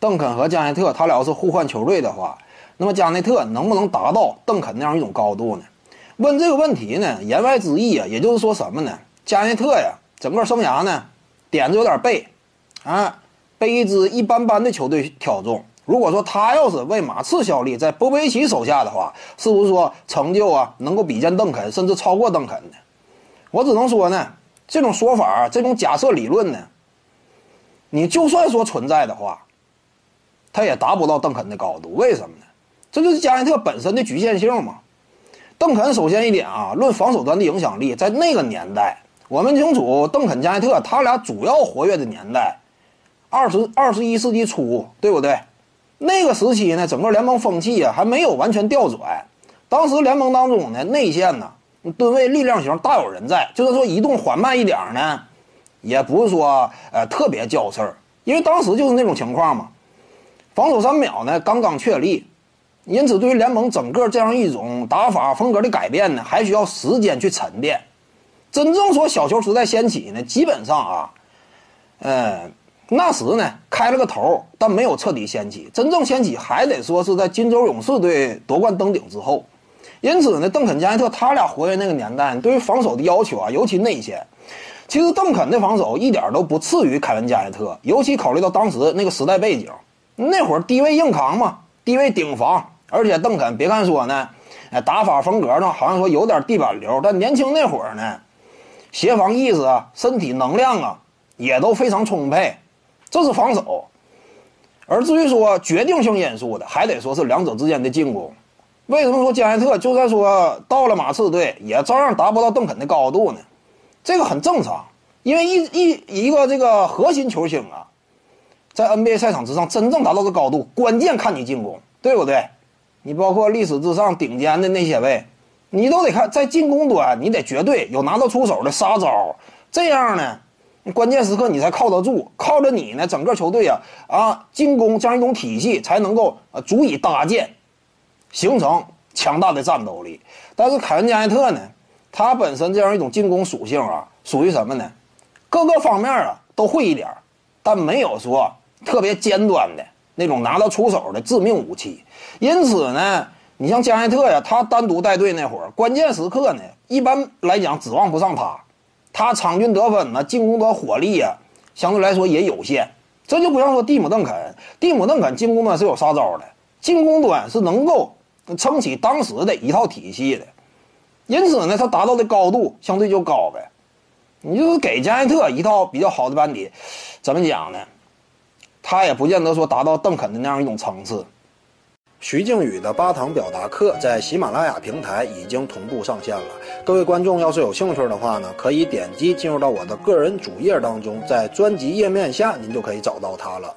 邓肯和加内特他俩要是互换球队的话，那么加内特能不能达到邓肯那样一种高度呢？问这个问题呢，言外之意啊，也就是说什么呢？加内特呀，整个生涯呢，点子有点背，啊，被一支一般般的球队挑中。如果说他要是为马刺效力，在波波维奇手下的话，是不是说成就啊能够比肩邓肯，甚至超过邓肯呢？我只能说呢，这种说法，这种假设理论呢，你就算说存在的话，他也达不到邓肯的高度。为什么呢？这就是加内特本身的局限性嘛。邓肯首先一点啊，论防守端的影响力，在那个年代，我们清楚，邓肯、加内特他俩主要活跃的年代，二十二十一世纪初，对不对？那个时期呢，整个联盟风气啊还没有完全调转。当时联盟当中呢，内线呢吨位力量型大有人在，就是说移动缓慢一点呢，也不是说呃特别叫事儿，因为当时就是那种情况嘛。防守三秒呢刚刚确立，因此对于联盟整个这样一种打法风格的改变呢，还需要时间去沉淀。真正说小球时代掀起呢，基本上啊，呃。那时呢，开了个头，但没有彻底掀起。真正掀起，还得说是在金州勇士队夺冠登顶之后。因此呢，邓肯、加内特他俩活跃那个年代，对于防守的要求啊，尤其内线。其实邓肯的防守一点都不次于凯文·加内特，尤其考虑到当时那个时代背景，那会儿低位硬扛嘛，低位顶防。而且邓肯别看说呢，哎，打法风格呢，好像说有点地板流，但年轻那会儿呢，协防意识啊，身体能量啊，也都非常充沛。这是防守，而至于说决定性因素的，还得说是两者之间的进攻。为什么说加内特就算说到了马刺队，也照样达不到邓肯的高度呢？这个很正常，因为一一一个这个核心球星啊，在 NBA 赛场之上真正达到的高度，关键看你进攻，对不对？你包括历史之上顶尖的那些位，你都得看在进攻端，你得绝对有拿得出手的杀招，这样呢？关键时刻你才靠得住，靠着你呢，整个球队啊啊进攻这样一种体系才能够呃足以搭建，形成强大的战斗力。但是凯文加内特呢，他本身这样一种进攻属性啊，属于什么呢？各个方面啊都会一点，但没有说特别尖端的那种拿得出手的致命武器。因此呢，你像加内特呀，他单独带队那会儿，关键时刻呢，一般来讲指望不上他。他场均得分呢，进攻端火力呀，相对来说也有限。这就不像说蒂姆·邓肯，蒂姆·邓肯进攻端是有杀招的，进攻端是能够撑起当时的一套体系的。因此呢，他达到的高度相对就高呗。你就是给加内特一套比较好的班底，怎么讲呢？他也不见得说达到邓肯的那样一种层次。徐静宇的八堂表达课在喜马拉雅平台已经同步上线了。各位观众要是有兴趣的话呢，可以点击进入到我的个人主页当中，在专辑页面下您就可以找到它了。